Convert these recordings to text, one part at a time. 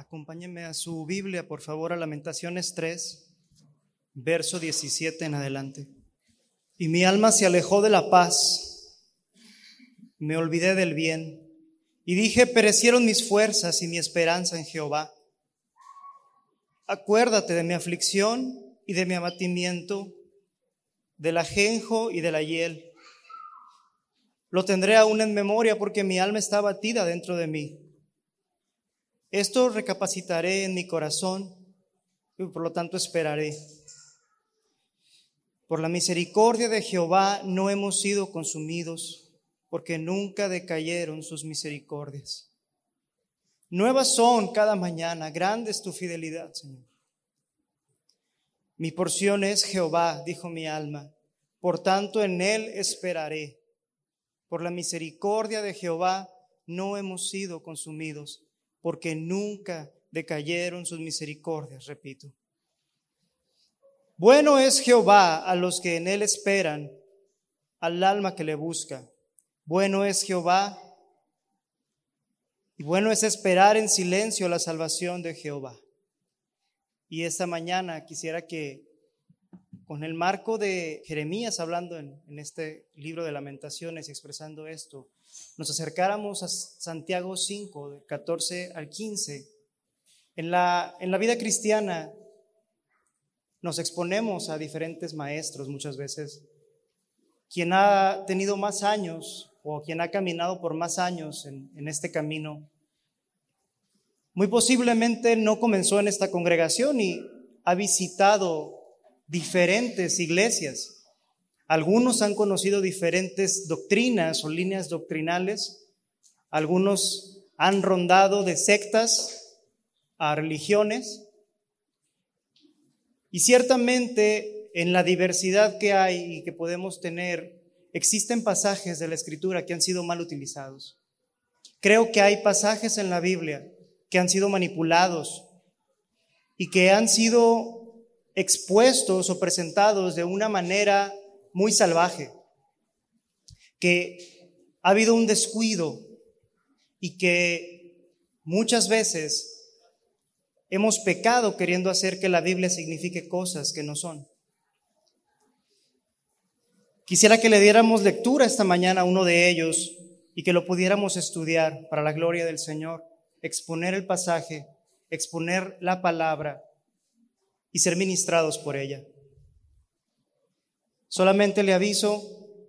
Acompáñenme a su Biblia, por favor, a Lamentaciones 3, verso 17 en adelante. Y mi alma se alejó de la paz, me olvidé del bien, y dije, perecieron mis fuerzas y mi esperanza en Jehová. Acuérdate de mi aflicción y de mi abatimiento, del ajenjo y de la hiel. Lo tendré aún en memoria porque mi alma está abatida dentro de mí. Esto recapacitaré en mi corazón y por lo tanto esperaré. Por la misericordia de Jehová no hemos sido consumidos, porque nunca decayeron sus misericordias. Nuevas son cada mañana, grande es tu fidelidad, Señor. Mi porción es Jehová, dijo mi alma, por tanto en él esperaré. Por la misericordia de Jehová no hemos sido consumidos porque nunca decayeron sus misericordias, repito. Bueno es Jehová a los que en él esperan, al alma que le busca. Bueno es Jehová y bueno es esperar en silencio la salvación de Jehová. Y esta mañana quisiera que con el marco de Jeremías hablando en, en este libro de lamentaciones y expresando esto, nos acercáramos a Santiago 5, de 14 al 15, en la, en la vida cristiana nos exponemos a diferentes maestros muchas veces. Quien ha tenido más años o quien ha caminado por más años en, en este camino, muy posiblemente no comenzó en esta congregación y ha visitado diferentes iglesias algunos han conocido diferentes doctrinas o líneas doctrinales. Algunos han rondado de sectas a religiones. Y ciertamente en la diversidad que hay y que podemos tener, existen pasajes de la escritura que han sido mal utilizados. Creo que hay pasajes en la Biblia que han sido manipulados y que han sido expuestos o presentados de una manera muy salvaje, que ha habido un descuido y que muchas veces hemos pecado queriendo hacer que la Biblia signifique cosas que no son. Quisiera que le diéramos lectura esta mañana a uno de ellos y que lo pudiéramos estudiar para la gloria del Señor, exponer el pasaje, exponer la palabra y ser ministrados por ella. Solamente le aviso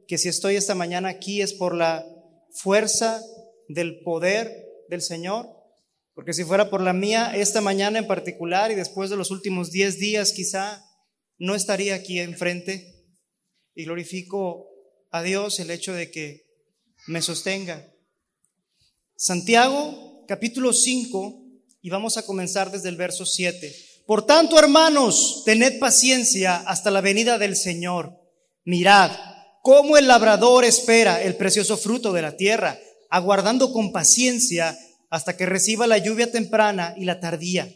que si estoy esta mañana aquí es por la fuerza del poder del Señor, porque si fuera por la mía, esta mañana en particular y después de los últimos diez días quizá, no estaría aquí enfrente y glorifico a Dios el hecho de que me sostenga. Santiago capítulo 5 y vamos a comenzar desde el verso 7. Por tanto, hermanos, tened paciencia hasta la venida del Señor. Mirad cómo el labrador espera el precioso fruto de la tierra, aguardando con paciencia hasta que reciba la lluvia temprana y la tardía.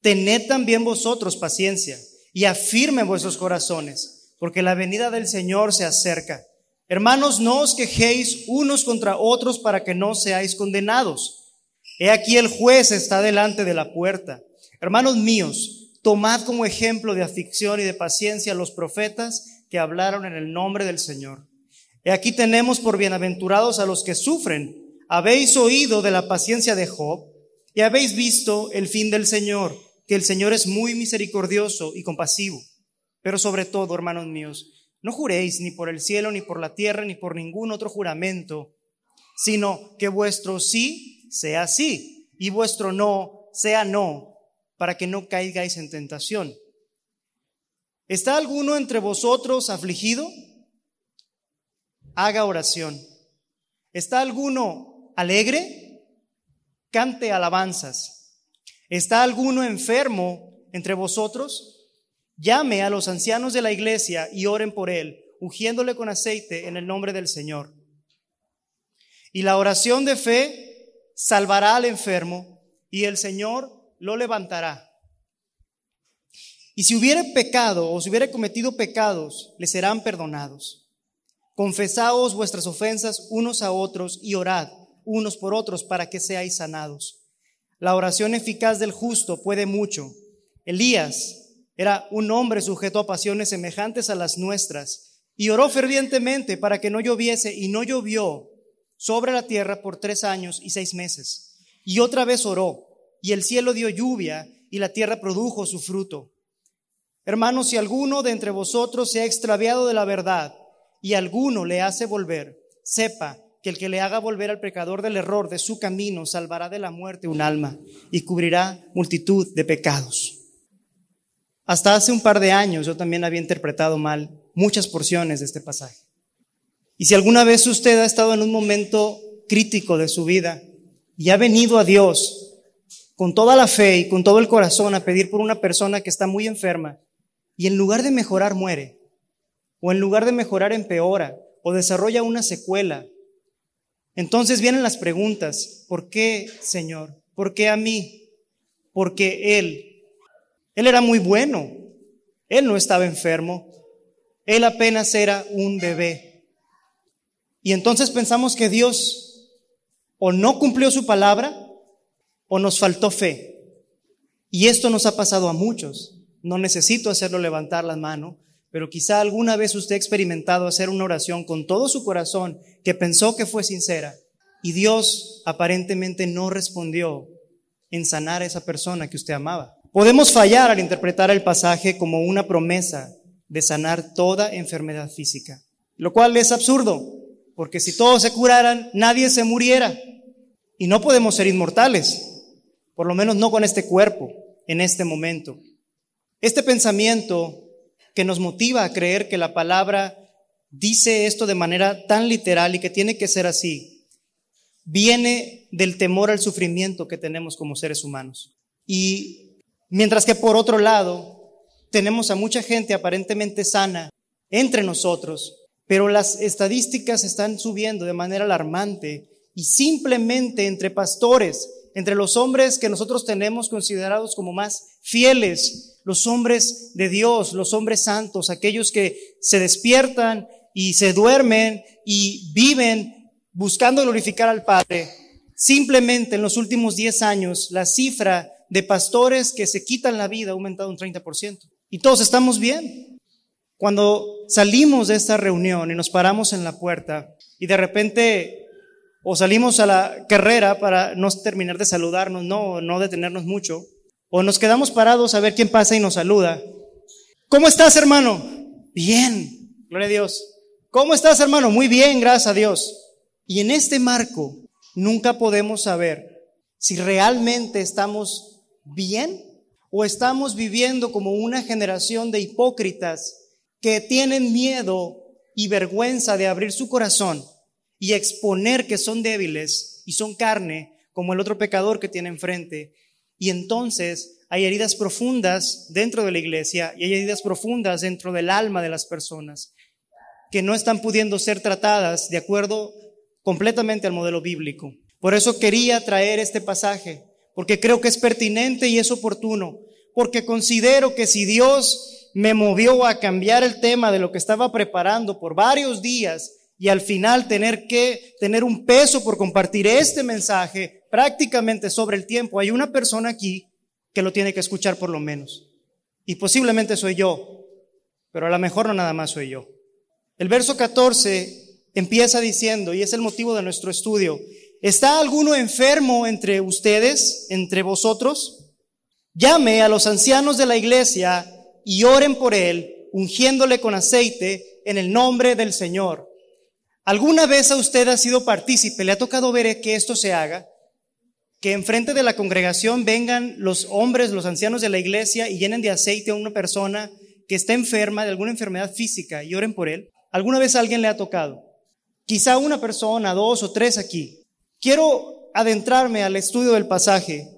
Tened también vosotros paciencia y afirmen vuestros corazones, porque la venida del Señor se acerca. Hermanos, no os quejéis unos contra otros para que no seáis condenados. He aquí el juez está delante de la puerta. Hermanos míos, tomad como ejemplo de aflicción y de paciencia a los profetas que hablaron en el nombre del Señor. Y aquí tenemos por bienaventurados a los que sufren. Habéis oído de la paciencia de Job y habéis visto el fin del Señor, que el Señor es muy misericordioso y compasivo. Pero sobre todo, hermanos míos, no juréis ni por el cielo, ni por la tierra, ni por ningún otro juramento, sino que vuestro sí sea sí y vuestro no sea no, para que no caigáis en tentación. ¿Está alguno entre vosotros afligido? Haga oración. ¿Está alguno alegre? Cante alabanzas. ¿Está alguno enfermo entre vosotros? Llame a los ancianos de la iglesia y oren por él, ungiéndole con aceite en el nombre del Señor. Y la oración de fe salvará al enfermo y el Señor lo levantará. Y si hubiere pecado o si hubiere cometido pecados, le serán perdonados. Confesaos vuestras ofensas unos a otros y orad unos por otros para que seáis sanados. La oración eficaz del justo puede mucho. Elías era un hombre sujeto a pasiones semejantes a las nuestras y oró fervientemente para que no lloviese y no llovió sobre la tierra por tres años y seis meses. Y otra vez oró y el cielo dio lluvia y la tierra produjo su fruto. Hermanos, si alguno de entre vosotros se ha extraviado de la verdad y alguno le hace volver, sepa que el que le haga volver al pecador del error de su camino salvará de la muerte un alma y cubrirá multitud de pecados. Hasta hace un par de años yo también había interpretado mal muchas porciones de este pasaje. Y si alguna vez usted ha estado en un momento crítico de su vida y ha venido a Dios con toda la fe y con todo el corazón a pedir por una persona que está muy enferma y en lugar de mejorar muere, o en lugar de mejorar empeora, o desarrolla una secuela, entonces vienen las preguntas, ¿por qué, Señor? ¿Por qué a mí? Porque Él, Él era muy bueno, Él no estaba enfermo, Él apenas era un bebé. Y entonces pensamos que Dios o no cumplió su palabra o nos faltó fe. Y esto nos ha pasado a muchos. No necesito hacerlo levantar la mano, pero quizá alguna vez usted ha experimentado hacer una oración con todo su corazón que pensó que fue sincera y Dios aparentemente no respondió en sanar a esa persona que usted amaba. Podemos fallar al interpretar el pasaje como una promesa de sanar toda enfermedad física, lo cual es absurdo, porque si todos se curaran, nadie se muriera y no podemos ser inmortales, por lo menos no con este cuerpo en este momento. Este pensamiento que nos motiva a creer que la palabra dice esto de manera tan literal y que tiene que ser así, viene del temor al sufrimiento que tenemos como seres humanos. Y mientras que por otro lado, tenemos a mucha gente aparentemente sana entre nosotros, pero las estadísticas están subiendo de manera alarmante y simplemente entre pastores, entre los hombres que nosotros tenemos considerados como más fieles, los hombres de Dios, los hombres santos, aquellos que se despiertan y se duermen y viven buscando glorificar al Padre. Simplemente en los últimos 10 años, la cifra de pastores que se quitan la vida ha aumentado un 30%. Y todos estamos bien. Cuando salimos de esta reunión y nos paramos en la puerta y de repente o salimos a la carrera para no terminar de saludarnos, no, no detenernos mucho, o nos quedamos parados a ver quién pasa y nos saluda. ¿Cómo estás, hermano? Bien, gloria a Dios. ¿Cómo estás, hermano? Muy bien, gracias a Dios. Y en este marco nunca podemos saber si realmente estamos bien o estamos viviendo como una generación de hipócritas que tienen miedo y vergüenza de abrir su corazón y exponer que son débiles y son carne, como el otro pecador que tiene enfrente, y entonces hay heridas profundas dentro de la iglesia y hay heridas profundas dentro del alma de las personas que no están pudiendo ser tratadas de acuerdo completamente al modelo bíblico. Por eso quería traer este pasaje, porque creo que es pertinente y es oportuno, porque considero que si Dios me movió a cambiar el tema de lo que estaba preparando por varios días y al final tener que tener un peso por compartir este mensaje, prácticamente sobre el tiempo, hay una persona aquí que lo tiene que escuchar por lo menos. Y posiblemente soy yo, pero a lo mejor no nada más soy yo. El verso 14 empieza diciendo, y es el motivo de nuestro estudio, ¿está alguno enfermo entre ustedes, entre vosotros? Llame a los ancianos de la iglesia y oren por él, ungiéndole con aceite en el nombre del Señor. ¿Alguna vez a usted ha sido partícipe? ¿Le ha tocado ver que esto se haga? que enfrente de la congregación vengan los hombres, los ancianos de la iglesia y llenen de aceite a una persona que está enferma de alguna enfermedad física y oren por él. ¿Alguna vez a alguien le ha tocado? Quizá una persona, dos o tres aquí. Quiero adentrarme al estudio del pasaje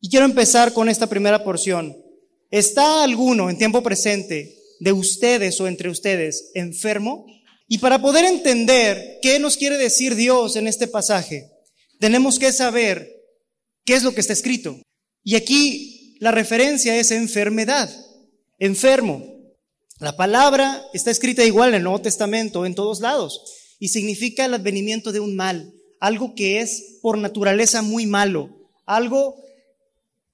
y quiero empezar con esta primera porción. ¿Está alguno en tiempo presente de ustedes o entre ustedes enfermo? Y para poder entender qué nos quiere decir Dios en este pasaje, tenemos que saber ¿Qué es lo que está escrito? Y aquí la referencia es enfermedad, enfermo. La palabra está escrita igual en el Nuevo Testamento, en todos lados, y significa el advenimiento de un mal, algo que es por naturaleza muy malo, algo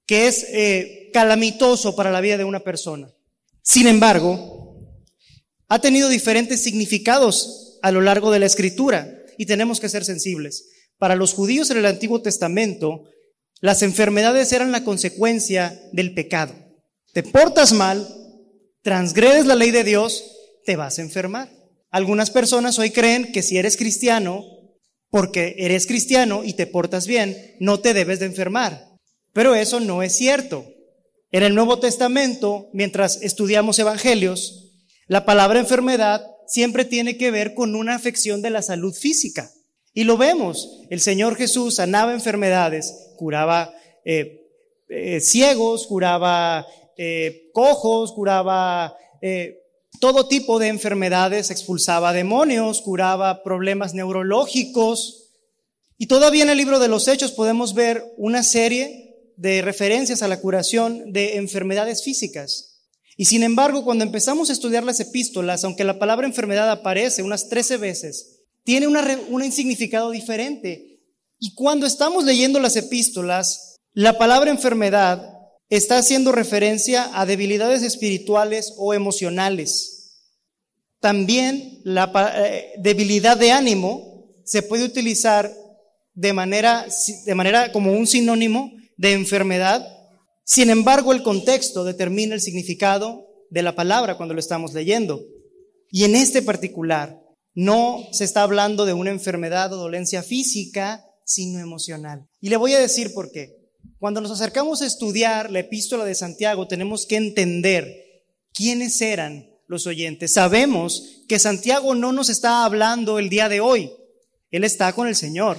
que es eh, calamitoso para la vida de una persona. Sin embargo, ha tenido diferentes significados a lo largo de la escritura y tenemos que ser sensibles. Para los judíos en el Antiguo Testamento, las enfermedades eran la consecuencia del pecado. Te portas mal, transgredes la ley de Dios, te vas a enfermar. Algunas personas hoy creen que si eres cristiano, porque eres cristiano y te portas bien, no te debes de enfermar. Pero eso no es cierto. En el Nuevo Testamento, mientras estudiamos evangelios, la palabra enfermedad siempre tiene que ver con una afección de la salud física. Y lo vemos. El Señor Jesús sanaba enfermedades, curaba eh, eh, ciegos, curaba eh, cojos, curaba todo tipo de enfermedades, expulsaba demonios, curaba problemas neurológicos. Y todavía en el libro de los Hechos podemos ver una serie de referencias a la curación de enfermedades físicas. Y sin embargo, cuando empezamos a estudiar las epístolas, aunque la palabra enfermedad aparece unas 13 veces, tiene un significado diferente. Y cuando estamos leyendo las epístolas, la palabra enfermedad está haciendo referencia a debilidades espirituales o emocionales. También la eh, debilidad de ánimo se puede utilizar de manera, de manera como un sinónimo de enfermedad. Sin embargo, el contexto determina el significado de la palabra cuando lo estamos leyendo. Y en este particular, no se está hablando de una enfermedad o dolencia física, sino emocional. Y le voy a decir por qué. Cuando nos acercamos a estudiar la epístola de Santiago, tenemos que entender quiénes eran los oyentes. Sabemos que Santiago no nos está hablando el día de hoy. Él está con el Señor.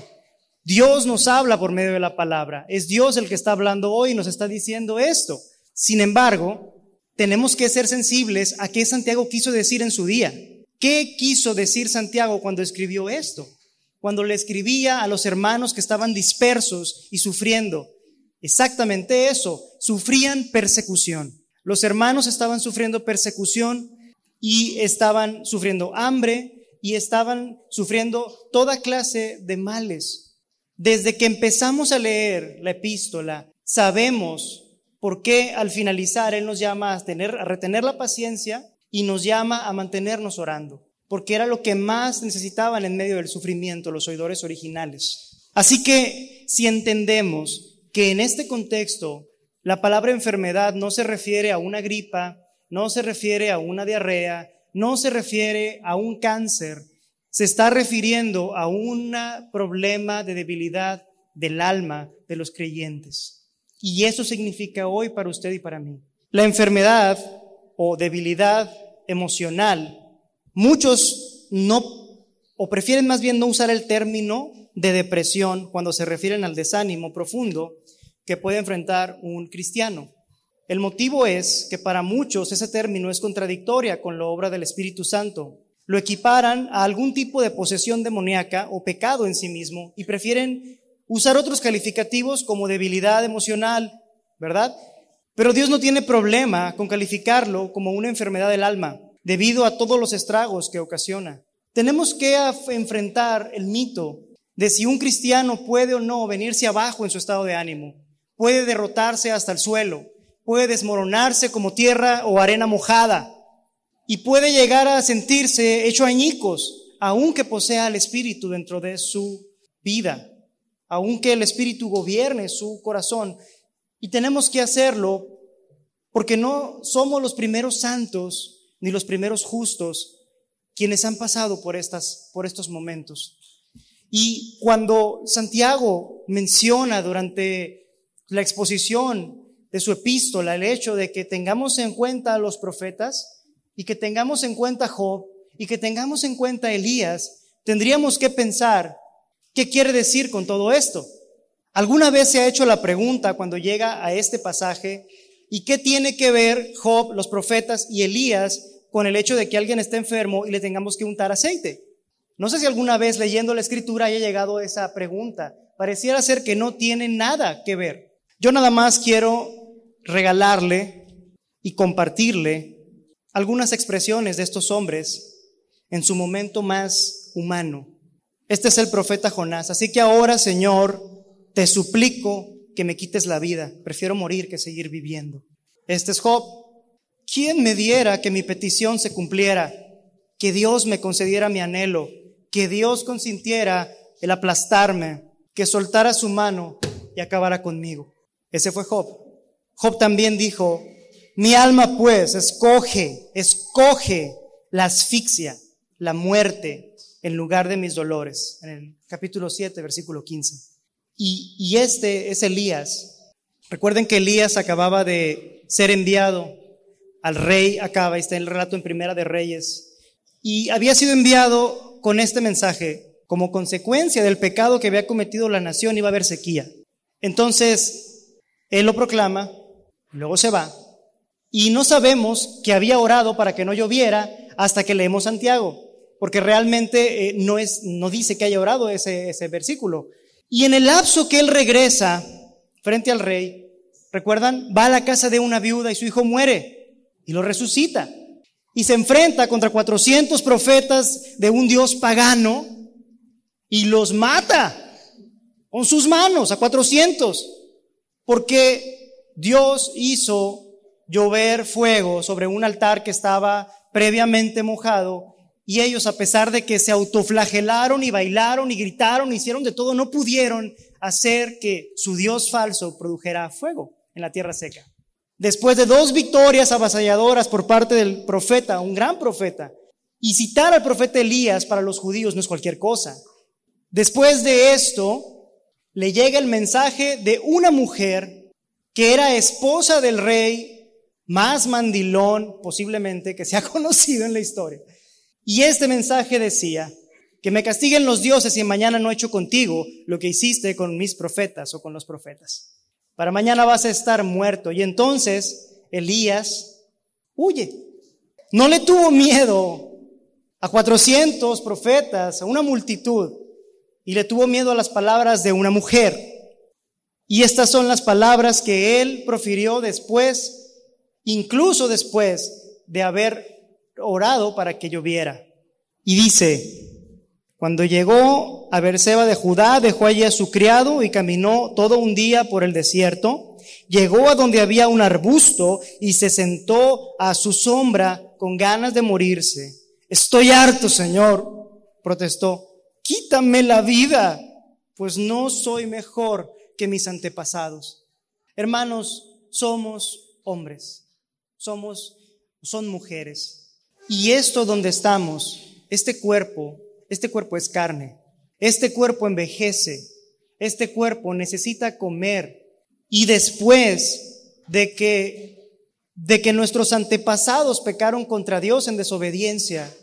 Dios nos habla por medio de la palabra. Es Dios el que está hablando hoy y nos está diciendo esto. Sin embargo, tenemos que ser sensibles a qué Santiago quiso decir en su día. ¿Qué quiso decir Santiago cuando escribió esto? Cuando le escribía a los hermanos que estaban dispersos y sufriendo. Exactamente eso, sufrían persecución. Los hermanos estaban sufriendo persecución y estaban sufriendo hambre y estaban sufriendo toda clase de males. Desde que empezamos a leer la epístola, sabemos por qué al finalizar Él nos llama a, tener, a retener la paciencia y nos llama a mantenernos orando, porque era lo que más necesitaban en medio del sufrimiento los oidores originales. Así que si entendemos que en este contexto la palabra enfermedad no se refiere a una gripa, no se refiere a una diarrea, no se refiere a un cáncer, se está refiriendo a un problema de debilidad del alma de los creyentes. Y eso significa hoy para usted y para mí. La enfermedad o debilidad emocional, muchos no, o prefieren más bien no usar el término de depresión cuando se refieren al desánimo profundo que puede enfrentar un cristiano. El motivo es que para muchos ese término es contradictoria con la obra del Espíritu Santo. Lo equiparan a algún tipo de posesión demoníaca o pecado en sí mismo y prefieren usar otros calificativos como debilidad emocional, ¿verdad? Pero Dios no tiene problema con calificarlo como una enfermedad del alma, debido a todos los estragos que ocasiona. Tenemos que enfrentar el mito de si un cristiano puede o no venirse abajo en su estado de ánimo, puede derrotarse hasta el suelo, puede desmoronarse como tierra o arena mojada y puede llegar a sentirse hecho añicos, aunque posea el Espíritu dentro de su vida, aunque el Espíritu gobierne su corazón. Y tenemos que hacerlo porque no somos los primeros santos ni los primeros justos quienes han pasado por, estas, por estos momentos. Y cuando Santiago menciona durante la exposición de su epístola el hecho de que tengamos en cuenta a los profetas y que tengamos en cuenta Job y que tengamos en cuenta Elías, tendríamos que pensar qué quiere decir con todo esto. ¿Alguna vez se ha hecho la pregunta cuando llega a este pasaje, ¿y qué tiene que ver Job, los profetas y Elías con el hecho de que alguien esté enfermo y le tengamos que untar aceite? No sé si alguna vez leyendo la escritura haya llegado a esa pregunta. Pareciera ser que no tiene nada que ver. Yo nada más quiero regalarle y compartirle algunas expresiones de estos hombres en su momento más humano. Este es el profeta Jonás. Así que ahora, Señor, te suplico que me quites la vida. Prefiero morir que seguir viviendo. Este es Job. ¿Quién me diera que mi petición se cumpliera? Que Dios me concediera mi anhelo, que Dios consintiera el aplastarme, que soltara su mano y acabara conmigo. Ese fue Job. Job también dijo, mi alma pues escoge, escoge la asfixia, la muerte en lugar de mis dolores. En el capítulo 7, versículo 15. Y, este es Elías. Recuerden que Elías acababa de ser enviado al rey Acaba, está en el relato en Primera de Reyes, y había sido enviado con este mensaje, como consecuencia del pecado que había cometido la nación iba a haber sequía. Entonces, él lo proclama, luego se va, y no sabemos que había orado para que no lloviera hasta que leemos Santiago, porque realmente eh, no, es, no dice que haya orado ese, ese versículo. Y en el lapso que él regresa frente al rey, recuerdan, va a la casa de una viuda y su hijo muere y lo resucita. Y se enfrenta contra 400 profetas de un Dios pagano y los mata con sus manos a 400, porque Dios hizo llover fuego sobre un altar que estaba previamente mojado y ellos, a pesar de que se autoflagelaron y bailaron y gritaron, hicieron de todo, no pudieron hacer que su Dios falso produjera fuego en la tierra seca. Después de dos victorias avasalladoras por parte del profeta, un gran profeta, y citar al profeta Elías para los judíos no es cualquier cosa. Después de esto, le llega el mensaje de una mujer que era esposa del rey más mandilón posiblemente que se ha conocido en la historia. Y este mensaje decía, que me castiguen los dioses si mañana no he hecho contigo lo que hiciste con mis profetas o con los profetas. Para mañana vas a estar muerto. Y entonces Elías huye. No le tuvo miedo a 400 profetas, a una multitud, y le tuvo miedo a las palabras de una mujer. Y estas son las palabras que él profirió después, incluso después de haber orado para que lloviera. Y dice, cuando llegó a Berseba de Judá, dejó allí a su criado y caminó todo un día por el desierto. Llegó a donde había un arbusto y se sentó a su sombra con ganas de morirse. Estoy harto, Señor, protestó. Quítame la vida, pues no soy mejor que mis antepasados. Hermanos, somos hombres, somos, son mujeres. Y esto donde estamos, este cuerpo, este cuerpo es carne, este cuerpo envejece, este cuerpo necesita comer y después de que, de que nuestros antepasados pecaron contra Dios en desobediencia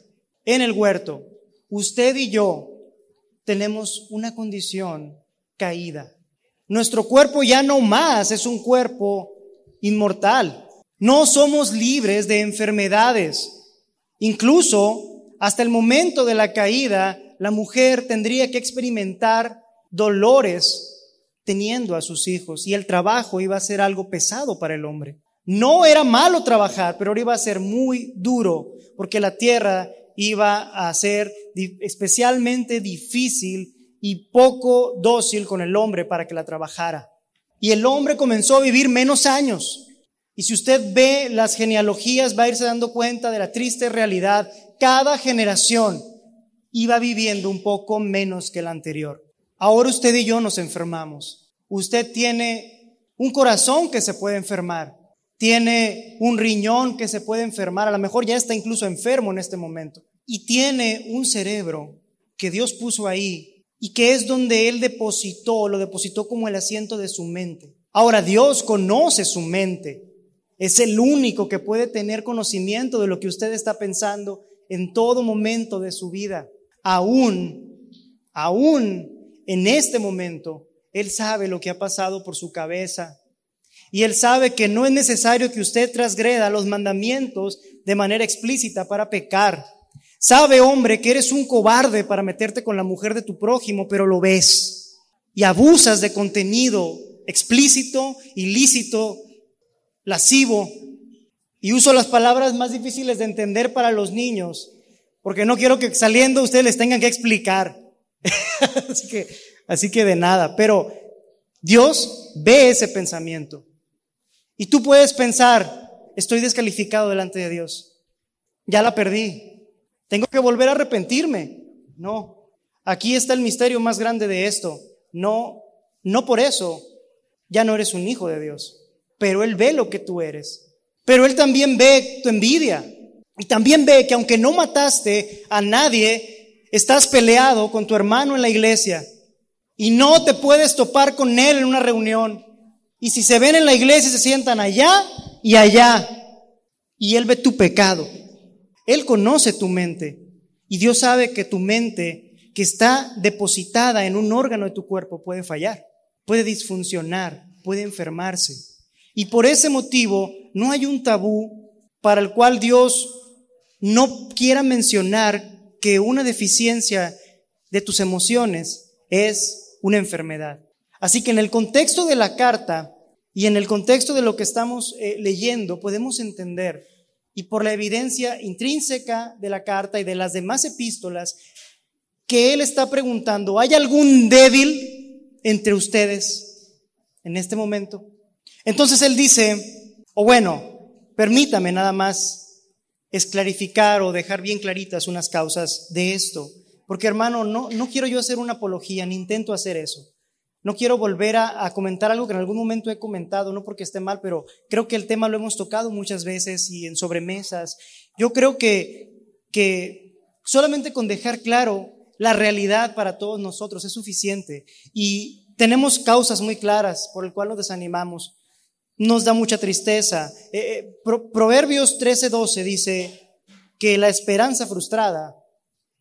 en el huerto, usted y yo tenemos una condición caída. Nuestro cuerpo ya no más es un cuerpo inmortal. No somos libres de enfermedades. Incluso hasta el momento de la caída, la mujer tendría que experimentar dolores teniendo a sus hijos y el trabajo iba a ser algo pesado para el hombre. No era malo trabajar, pero iba a ser muy duro porque la tierra iba a ser especialmente difícil y poco dócil con el hombre para que la trabajara. Y el hombre comenzó a vivir menos años. Y si usted ve las genealogías, va a irse dando cuenta de la triste realidad. Cada generación iba viviendo un poco menos que la anterior. Ahora usted y yo nos enfermamos. Usted tiene un corazón que se puede enfermar. Tiene un riñón que se puede enfermar. A lo mejor ya está incluso enfermo en este momento. Y tiene un cerebro que Dios puso ahí y que es donde Él depositó, lo depositó como el asiento de su mente. Ahora Dios conoce su mente. Es el único que puede tener conocimiento de lo que usted está pensando en todo momento de su vida. Aún, aún en este momento, Él sabe lo que ha pasado por su cabeza. Y Él sabe que no es necesario que usted transgreda los mandamientos de manera explícita para pecar. Sabe, hombre, que eres un cobarde para meterte con la mujer de tu prójimo, pero lo ves. Y abusas de contenido explícito, ilícito, lascivo, y uso las palabras más difíciles de entender para los niños, porque no quiero que saliendo ustedes les tengan que explicar. así que, así que de nada. Pero Dios ve ese pensamiento. Y tú puedes pensar, estoy descalificado delante de Dios. Ya la perdí. Tengo que volver a arrepentirme. No. Aquí está el misterio más grande de esto. No, no por eso ya no eres un hijo de Dios. Pero Él ve lo que tú eres. Pero Él también ve tu envidia. Y también ve que aunque no mataste a nadie, estás peleado con tu hermano en la iglesia y no te puedes topar con él en una reunión. Y si se ven en la iglesia, se sientan allá y allá. Y él ve tu pecado. Él conoce tu mente. Y Dios sabe que tu mente, que está depositada en un órgano de tu cuerpo, puede fallar, puede disfuncionar, puede enfermarse. Y por ese motivo no hay un tabú para el cual Dios no quiera mencionar que una deficiencia de tus emociones es una enfermedad. Así que en el contexto de la carta y en el contexto de lo que estamos eh, leyendo podemos entender, y por la evidencia intrínseca de la carta y de las demás epístolas, que él está preguntando, ¿hay algún débil entre ustedes en este momento? Entonces él dice, o bueno, permítame nada más es clarificar o dejar bien claritas unas causas de esto. Porque hermano, no, no quiero yo hacer una apología, ni intento hacer eso. No quiero volver a, comentar algo que en algún momento he comentado, no porque esté mal, pero creo que el tema lo hemos tocado muchas veces y en sobremesas. Yo creo que, que solamente con dejar claro la realidad para todos nosotros es suficiente. Y tenemos causas muy claras por el cual nos desanimamos nos da mucha tristeza. Eh, eh, Proverbios 13:12 dice que la esperanza frustrada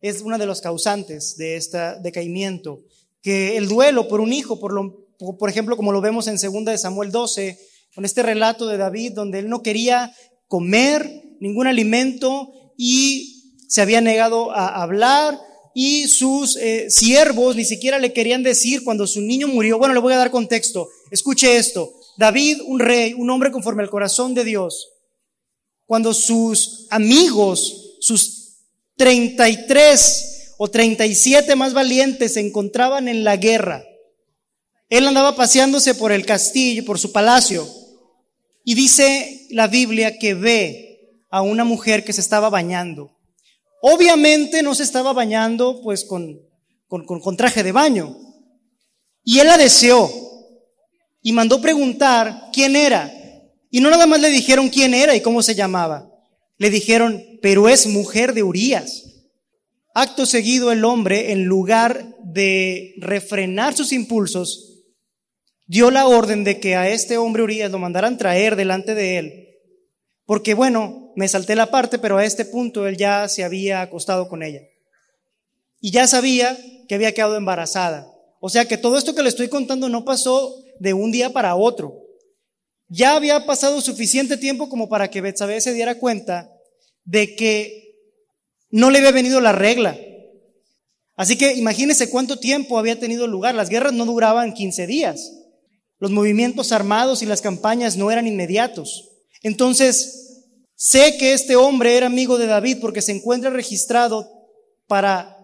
es una de los causantes de este decaimiento, que el duelo por un hijo, por ejemplo, como lo vemos en 2 de Samuel 12, con este relato de David donde él no quería comer ningún alimento y se había negado a hablar y sus eh, siervos ni siquiera le querían decir cuando su niño murió. Bueno, le voy a dar contexto. Escuche esto. David, un rey, un hombre conforme al corazón de Dios, cuando sus amigos, sus 33 o 37 más valientes se encontraban en la guerra, él andaba paseándose por el castillo, por su palacio, y dice la Biblia que ve a una mujer que se estaba bañando. Obviamente no se estaba bañando pues con, con, con traje de baño. Y él la deseó y mandó preguntar quién era. Y no nada más le dijeron quién era y cómo se llamaba. Le dijeron, pero es mujer de Urías. Acto seguido el hombre, en lugar de refrenar sus impulsos, dio la orden de que a este hombre Urías lo mandaran traer delante de él. Porque bueno, me salté la parte, pero a este punto él ya se había acostado con ella. Y ya sabía que había quedado embarazada. O sea que todo esto que le estoy contando no pasó de un día para otro. Ya había pasado suficiente tiempo como para que Betsabé se diera cuenta de que no le había venido la regla. Así que imagínese cuánto tiempo había tenido lugar. Las guerras no duraban 15 días. Los movimientos armados y las campañas no eran inmediatos. Entonces, sé que este hombre era amigo de David porque se encuentra registrado para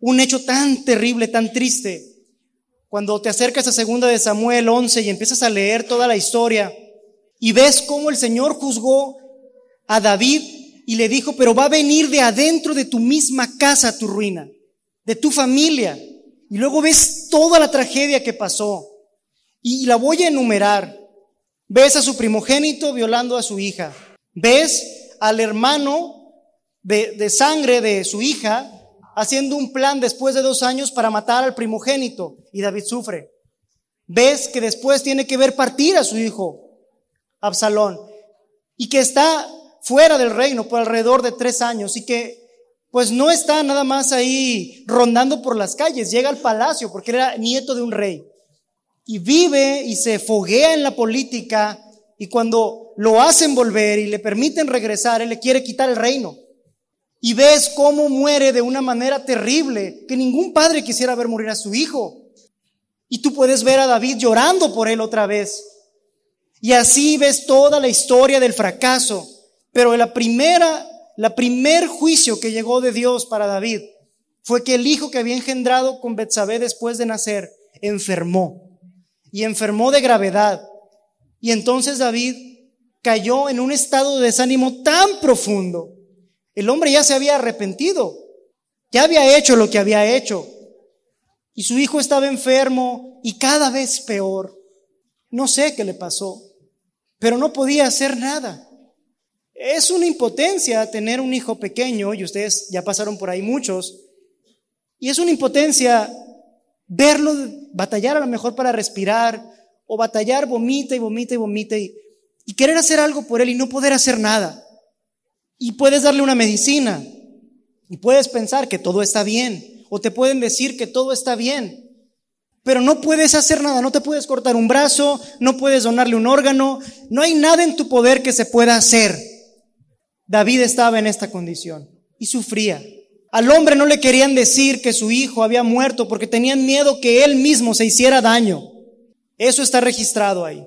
un hecho tan terrible, tan triste, cuando te acercas a segunda de Samuel 11 y empiezas a leer toda la historia y ves cómo el Señor juzgó a David y le dijo, pero va a venir de adentro de tu misma casa tu ruina, de tu familia. Y luego ves toda la tragedia que pasó. Y la voy a enumerar. Ves a su primogénito violando a su hija. Ves al hermano de, de sangre de su hija haciendo un plan después de dos años para matar al primogénito. Y David sufre. Ves que después tiene que ver partir a su hijo, Absalón, y que está fuera del reino por alrededor de tres años y que pues no está nada más ahí rondando por las calles, llega al palacio porque era nieto de un rey. Y vive y se foguea en la política y cuando lo hacen volver y le permiten regresar, él le quiere quitar el reino y ves cómo muere de una manera terrible, que ningún padre quisiera ver morir a su hijo. Y tú puedes ver a David llorando por él otra vez. Y así ves toda la historia del fracaso. Pero la primera, la primer juicio que llegó de Dios para David fue que el hijo que había engendrado con Betsabé después de nacer enfermó. y enfermó de gravedad. Y entonces David cayó en un estado de desánimo tan profundo. El hombre ya se había arrepentido, ya había hecho lo que había hecho. Y su hijo estaba enfermo y cada vez peor. No sé qué le pasó, pero no podía hacer nada. Es una impotencia tener un hijo pequeño, y ustedes ya pasaron por ahí muchos, y es una impotencia verlo batallar a lo mejor para respirar, o batallar, vomita y vomita y vomita, y, y querer hacer algo por él y no poder hacer nada. Y puedes darle una medicina, y puedes pensar que todo está bien, o te pueden decir que todo está bien, pero no puedes hacer nada, no te puedes cortar un brazo, no puedes donarle un órgano, no hay nada en tu poder que se pueda hacer. David estaba en esta condición y sufría. Al hombre no le querían decir que su hijo había muerto porque tenían miedo que él mismo se hiciera daño. Eso está registrado ahí.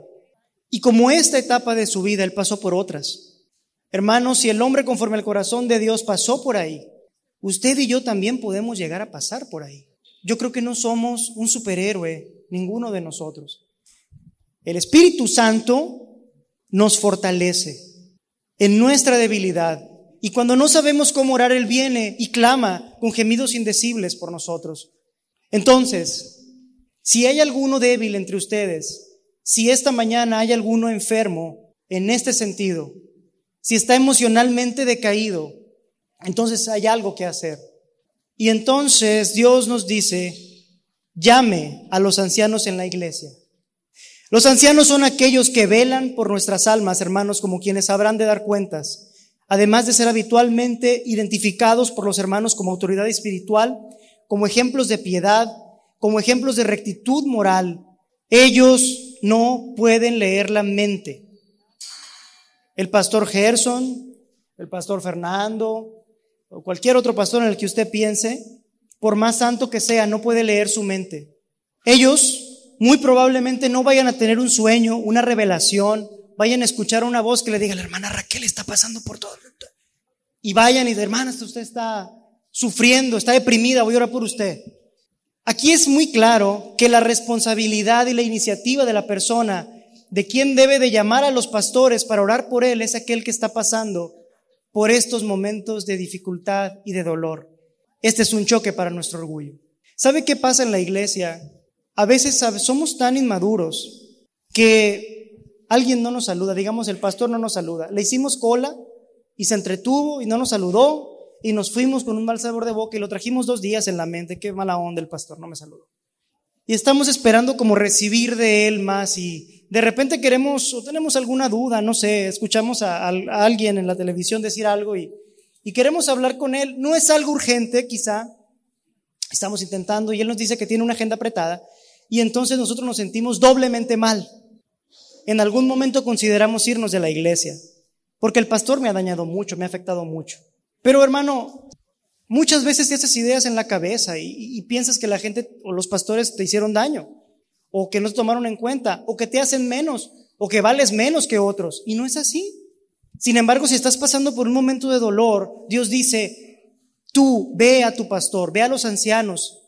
Y como esta etapa de su vida, él pasó por otras. Hermanos, si el hombre conforme al corazón de Dios pasó por ahí, usted y yo también podemos llegar a pasar por ahí. Yo creo que no somos un superhéroe, ninguno de nosotros. El Espíritu Santo nos fortalece en nuestra debilidad. Y cuando no sabemos cómo orar, Él viene y clama con gemidos indecibles por nosotros. Entonces, si hay alguno débil entre ustedes, si esta mañana hay alguno enfermo en este sentido, si está emocionalmente decaído, entonces hay algo que hacer. Y entonces Dios nos dice, llame a los ancianos en la iglesia. Los ancianos son aquellos que velan por nuestras almas, hermanos, como quienes sabrán de dar cuentas, además de ser habitualmente identificados por los hermanos como autoridad espiritual, como ejemplos de piedad, como ejemplos de rectitud moral. Ellos no pueden leer la mente. El pastor Gerson, el pastor Fernando, o cualquier otro pastor en el que usted piense, por más santo que sea, no puede leer su mente. Ellos muy probablemente no vayan a tener un sueño, una revelación, vayan a escuchar una voz que le diga, la hermana Raquel está pasando por todo. Y vayan y de hermana, usted está sufriendo, está deprimida, voy a orar por usted. Aquí es muy claro que la responsabilidad y la iniciativa de la persona, de quien debe de llamar a los pastores para orar por él, es aquel que está pasando por estos momentos de dificultad y de dolor. Este es un choque para nuestro orgullo. ¿Sabe qué pasa en la iglesia? A veces somos tan inmaduros que alguien no nos saluda, digamos el pastor no nos saluda. Le hicimos cola y se entretuvo y no nos saludó y nos fuimos con un mal sabor de boca y lo trajimos dos días en la mente. Qué mala onda el pastor, no me saludó. Y estamos esperando como recibir de él más y de repente queremos o tenemos alguna duda, no sé, escuchamos a, alguien en la televisión decir algo y, y queremos hablar con él. No es algo urgente, quizá. Estamos intentando y él nos dice que tiene una agenda apretada y entonces nosotros nos sentimos doblemente mal. En algún momento consideramos irnos de la iglesia porque el pastor me ha dañado mucho, me ha afectado mucho. Pero hermano, muchas veces te haces ideas en la cabeza y, y piensas que la gente o los pastores te hicieron daño o que no te tomaron en cuenta, o que te hacen menos, o que vales menos que otros. Y no es así. Sin embargo, si estás pasando por un momento de dolor, Dios dice, tú ve a tu pastor, ve a los ancianos,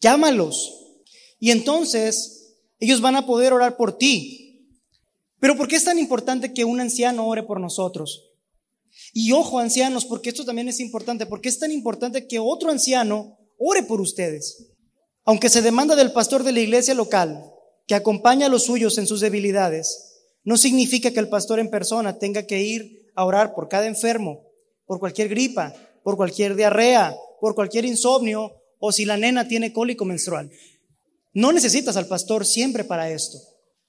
llámalos. Y entonces ellos van a poder orar por ti. Pero ¿por qué es tan importante que un anciano ore por nosotros? Y ojo, ancianos, porque esto también es importante, porque es tan importante que otro anciano ore por ustedes. Aunque se demanda del pastor de la iglesia local que acompaña a los suyos en sus debilidades, no significa que el pastor en persona tenga que ir a orar por cada enfermo, por cualquier gripa, por cualquier diarrea, por cualquier insomnio o si la nena tiene cólico menstrual. No necesitas al pastor siempre para esto.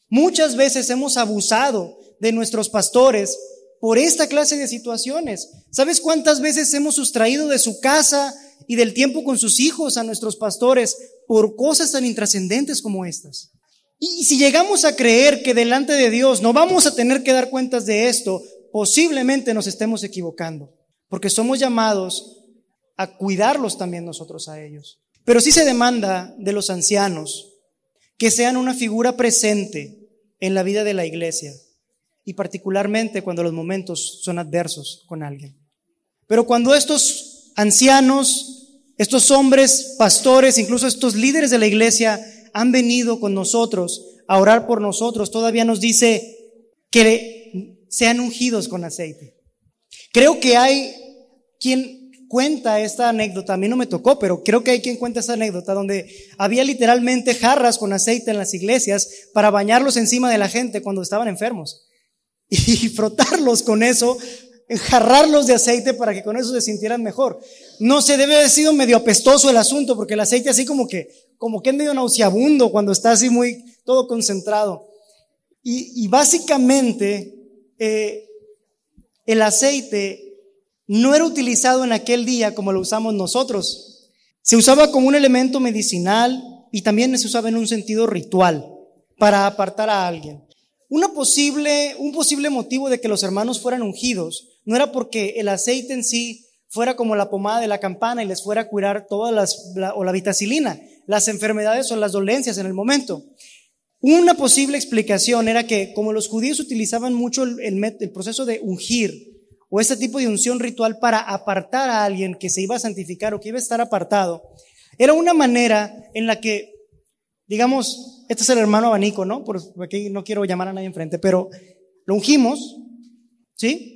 Muchas veces hemos abusado de nuestros pastores por esta clase de situaciones. ¿Sabes cuántas veces hemos sustraído de su casa y del tiempo con sus hijos a nuestros pastores por cosas tan intrascendentes como estas. Y si llegamos a creer que delante de Dios no vamos a tener que dar cuentas de esto, posiblemente nos estemos equivocando, porque somos llamados a cuidarlos también nosotros a ellos. Pero sí se demanda de los ancianos que sean una figura presente en la vida de la iglesia y particularmente cuando los momentos son adversos con alguien. Pero cuando estos ancianos estos hombres, pastores, incluso estos líderes de la iglesia han venido con nosotros a orar por nosotros, todavía nos dice que sean ungidos con aceite. Creo que hay quien cuenta esta anécdota, a mí no me tocó, pero creo que hay quien cuenta esta anécdota donde había literalmente jarras con aceite en las iglesias para bañarlos encima de la gente cuando estaban enfermos. Y frotarlos con eso, enjarrarlos de aceite para que con eso se sintieran mejor. No se debe haber sido medio apestoso el asunto porque el aceite así como que, como que es medio nauseabundo cuando está así muy todo concentrado. Y, básicamente eh, el aceite no era utilizado en aquel día como lo usamos nosotros. Se usaba como un elemento medicinal y también se usaba en un sentido ritual para apartar a alguien. Una posible, un posible motivo de que los hermanos fueran ungidos no era porque el aceite en sí fuera como la pomada de la campana y les fuera a curar todas las, o la vitacilina, las enfermedades o las dolencias en el momento. Una posible explicación era que como los judíos utilizaban mucho el, el, proceso de ungir o este tipo de unción ritual para apartar a alguien que se iba a santificar o que iba a estar apartado, era una manera en la que, digamos, este es el hermano abanico, ¿no? Porque no quiero llamar a nadie enfrente, pero lo ungimos, ¿sí?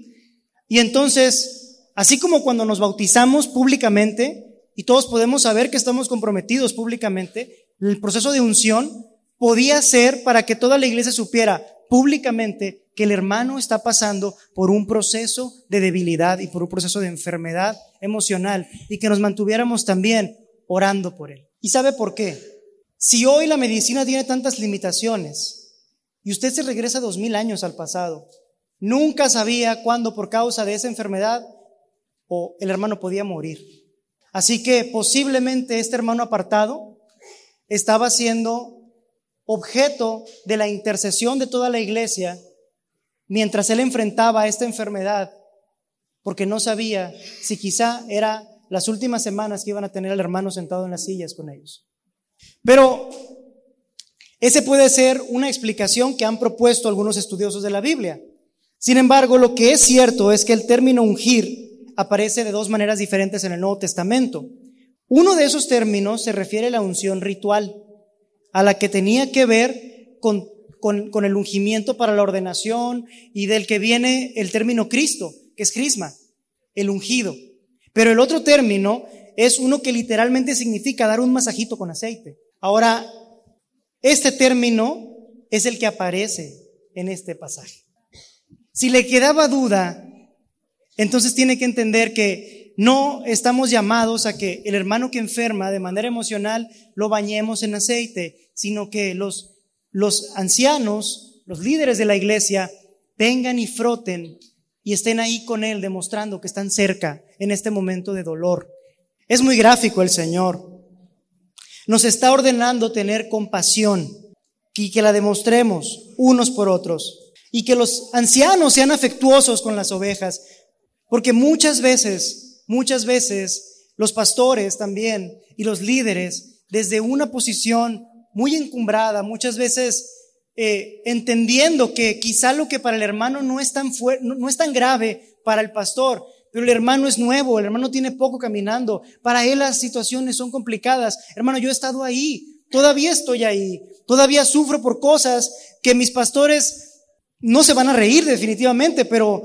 Y entonces, así como cuando nos bautizamos públicamente y todos podemos saber que estamos comprometidos públicamente, el proceso de unción podía ser para que toda la iglesia supiera públicamente que el hermano está pasando por un proceso de debilidad y por un proceso de enfermedad emocional y que nos mantuviéramos también orando por él. ¿Y sabe por qué? Si hoy la medicina tiene tantas limitaciones y usted se regresa dos mil años al pasado, nunca sabía cuándo por causa de esa enfermedad o el hermano podía morir. Así que posiblemente este hermano apartado estaba siendo objeto de la intercesión de toda la iglesia mientras él enfrentaba esta enfermedad, porque no sabía si quizá era las últimas semanas que iban a tener al hermano sentado en las sillas con ellos. Pero ese puede ser una explicación que han propuesto algunos estudiosos de la Biblia. Sin embargo, lo que es cierto es que el término ungir aparece de dos maneras diferentes en el Nuevo Testamento. Uno de esos términos se refiere a la unción ritual a la que tenía que ver con, el ungimiento para la ordenación y del que viene el término Cristo, que es crisma, el ungido. Pero el otro término es uno que literalmente significa dar un masajito con aceite. Ahora, este término es el que aparece en este pasaje. Si le quedaba duda, entonces tiene que entender que no estamos llamados a que el hermano que enferma de manera emocional lo bañemos en aceite, sino que los, ancianos, los líderes de la iglesia, vengan y froten y estén ahí con él demostrando que están cerca en este momento de dolor. Es muy gráfico el Señor. Nos está ordenando tener compasión y que la demostremos unos por otros. Y que los ancianos sean afectuosos con las ovejas, porque muchas veces Muchas veces los pastores también y los líderes, desde una posición muy encumbrada, muchas veces eh, entendiendo que quizá lo que para el hermano no es, tan no es tan grave para el pastor, pero el hermano es nuevo, el hermano tiene poco caminando, para él las situaciones son complicadas. Hermano, yo he estado ahí, todavía estoy ahí, todavía sufro por cosas que mis pastores no se van a reír definitivamente, pero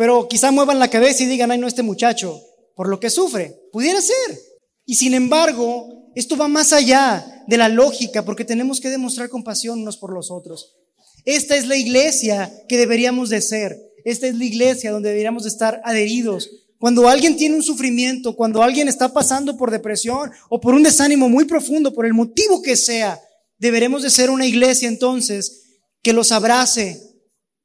pero quizá muevan la cabeza y digan, ay, no, este muchacho, por lo que sufre. Pudiera ser. Y sin embargo, esto va más allá de la lógica, porque tenemos que demostrar compasión unos por los otros. Esta es la iglesia que deberíamos de ser. Esta es la iglesia donde deberíamos de estar adheridos. Cuando alguien tiene un sufrimiento, cuando alguien está pasando por depresión o por un desánimo muy profundo, por el motivo que sea, deberemos de ser una iglesia entonces que los abrace,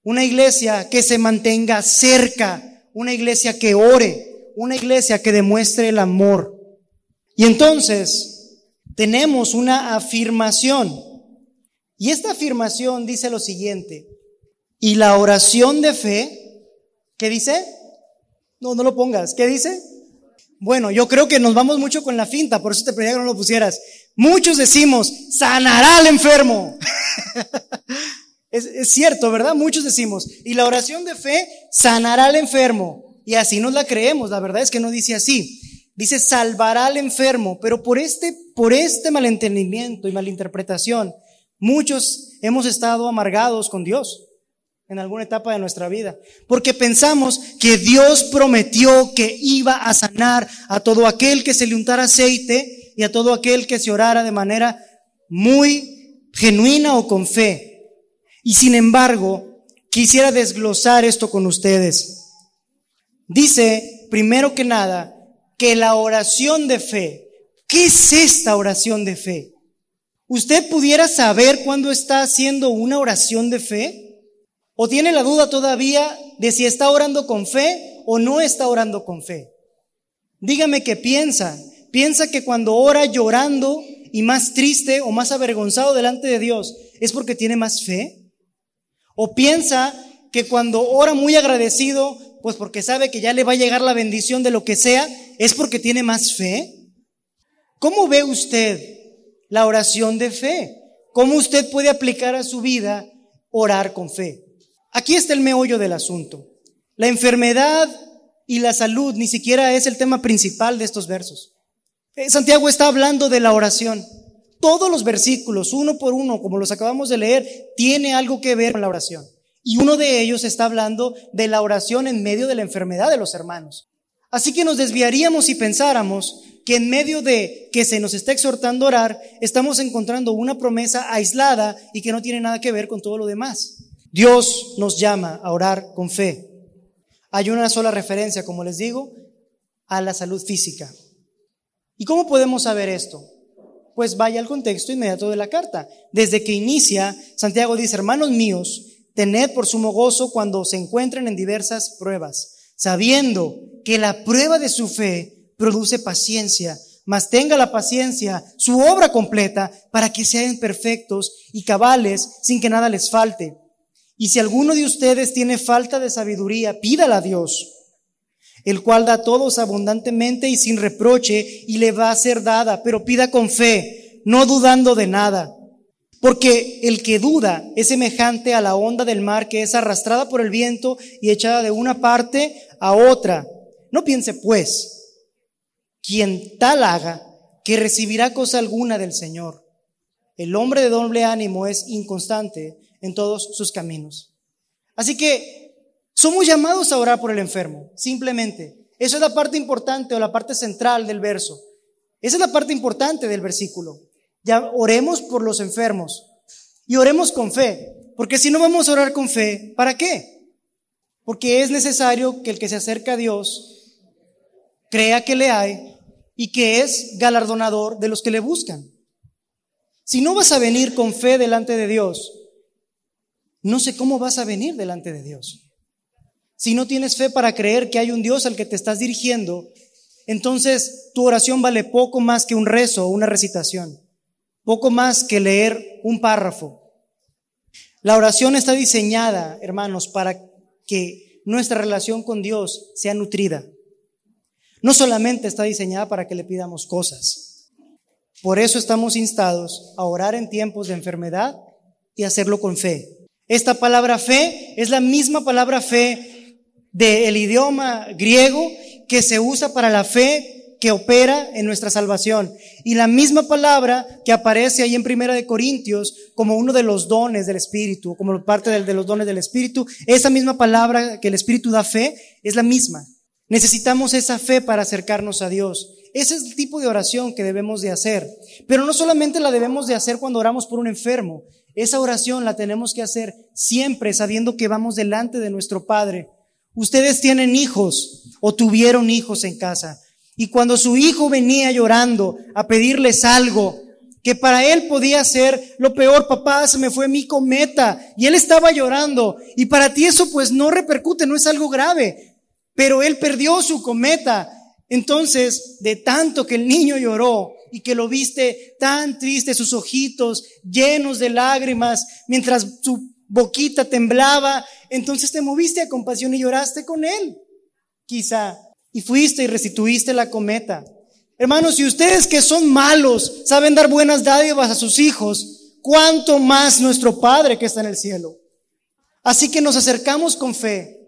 una iglesia que se mantenga cerca, una iglesia que ore, una iglesia que demuestre el amor. Y entonces tenemos una afirmación. Y esta afirmación dice lo siguiente. Y la oración de fe, ¿qué dice? No, no lo pongas. ¿Qué dice? Bueno, yo creo que nos vamos mucho con la finta, por eso te pedía que no lo pusieras. Muchos decimos, sanará al enfermo. Es, cierto, ¿verdad? Muchos decimos, y la oración de fe sanará al enfermo. Y así nos la creemos, la verdad es que no dice así. Dice salvará al enfermo, pero por este, por este malentendimiento y malinterpretación, Muchos hemos estado amargados con Dios en alguna etapa de nuestra vida, porque pensamos que Dios prometió que iba a sanar a todo aquel que se le untara aceite y a todo aquel que se orara de manera muy genuina o con fe. Y sin embargo, quisiera desglosar esto con ustedes. Dice, primero que nada, que la oración de fe, ¿qué es esta oración de fe? ¿Usted pudiera saber cuándo está haciendo una oración de fe? ¿O tiene la duda todavía de si está orando con fe o no está orando con fe? Dígame qué piensa. ¿Piensa que cuando ora llorando y más triste o más avergonzado delante de Dios es porque tiene más fe? ¿O piensa que cuando ora muy agradecido, pues porque sabe que ya le va a llegar la bendición de lo que sea, es porque tiene más fe? ¿Cómo ve usted la oración de fe? ¿Cómo usted puede aplicar a su vida orar con fe? Aquí está el meollo del asunto. La enfermedad y la salud ni siquiera es el tema principal de estos versos. Eh, Santiago está hablando de la oración. Todos los versículos, uno por uno, como los acabamos de leer, tiene algo que ver con la oración. Y uno de ellos está hablando de la oración en medio de la enfermedad de los hermanos. Así que nos desviaríamos si pensáramos que en medio de que se nos está exhortando a orar, estamos encontrando una promesa aislada y que no tiene nada que ver con todo lo demás. Dios nos llama a orar con fe. Hay una sola referencia, como les digo, a la salud física. ¿Y cómo podemos saber esto? Pues vaya al contexto inmediato de la carta. Desde que inicia, Santiago dice, hermanos míos, tened por sumo gozo cuando se encuentren en diversas pruebas, sabiendo que la prueba de su fe produce paciencia, mas tenga la paciencia su obra completa para que sean perfectos y cabales sin que nada les falte. Y si alguno de ustedes tiene falta de sabiduría, pídala a Dios, el cual da todos abundantemente y sin reproche, y le va a ser dada, pero pida con fe, no dudando de nada. Porque el que duda es semejante a la onda del mar que es arrastrada por el viento y echada de una parte a otra. No piense pues, quien tal haga, que recibirá cosa alguna del Señor. El hombre de doble ánimo es inconstante en todos sus caminos. Así que somos llamados a orar por el enfermo, simplemente. Esa es la parte importante o la parte central del verso. Esa es la parte importante del versículo. Ya oremos por los enfermos y oremos con fe, porque si no vamos a orar con fe, ¿para qué? Porque es necesario que el que se acerca a Dios crea que le hay y que es galardonador de los que le buscan. Si no vas a venir con fe delante de Dios, no sé cómo vas a venir delante de Dios. Si no tienes fe para creer que hay un Dios al que te estás dirigiendo, entonces tu oración vale poco más que un rezo o una recitación, poco más que leer un párrafo. La oración está diseñada, hermanos, para que nuestra relación con Dios sea nutrida. No solamente está diseñada para que le pidamos cosas. Por eso estamos instados a orar en tiempos de enfermedad y hacerlo con fe. Esta palabra fe es la misma palabra fe del idioma griego que se usa para la fe que opera en nuestra salvación. Y la misma palabra que aparece ahí en Primera de Corintios como uno de los dones del Espíritu, como parte de los dones del Espíritu, esa misma palabra que el Espíritu da fe es la misma. Necesitamos esa fe para acercarnos a Dios. Ese es el tipo de oración que debemos de hacer. Pero no solamente la debemos de hacer cuando oramos por un enfermo. Esa oración la tenemos que hacer siempre sabiendo que vamos delante de nuestro Padre. Ustedes tienen hijos o tuvieron hijos en casa. Y cuando su hijo venía llorando a pedirles algo, que para él podía ser lo peor, papá, se me fue mi cometa, y él estaba llorando, y para ti eso pues no repercute, no es algo grave, pero él perdió su cometa. Entonces, de tanto que el niño lloró, y que lo viste tan triste, sus ojitos llenos de lágrimas, mientras su boquita temblaba, entonces te moviste a compasión y lloraste con él, quizá, y fuiste y restituiste la cometa. Hermanos, si ustedes que son malos saben dar buenas dádivas a sus hijos, ¿cuánto más nuestro Padre que está en el cielo? Así que nos acercamos con fe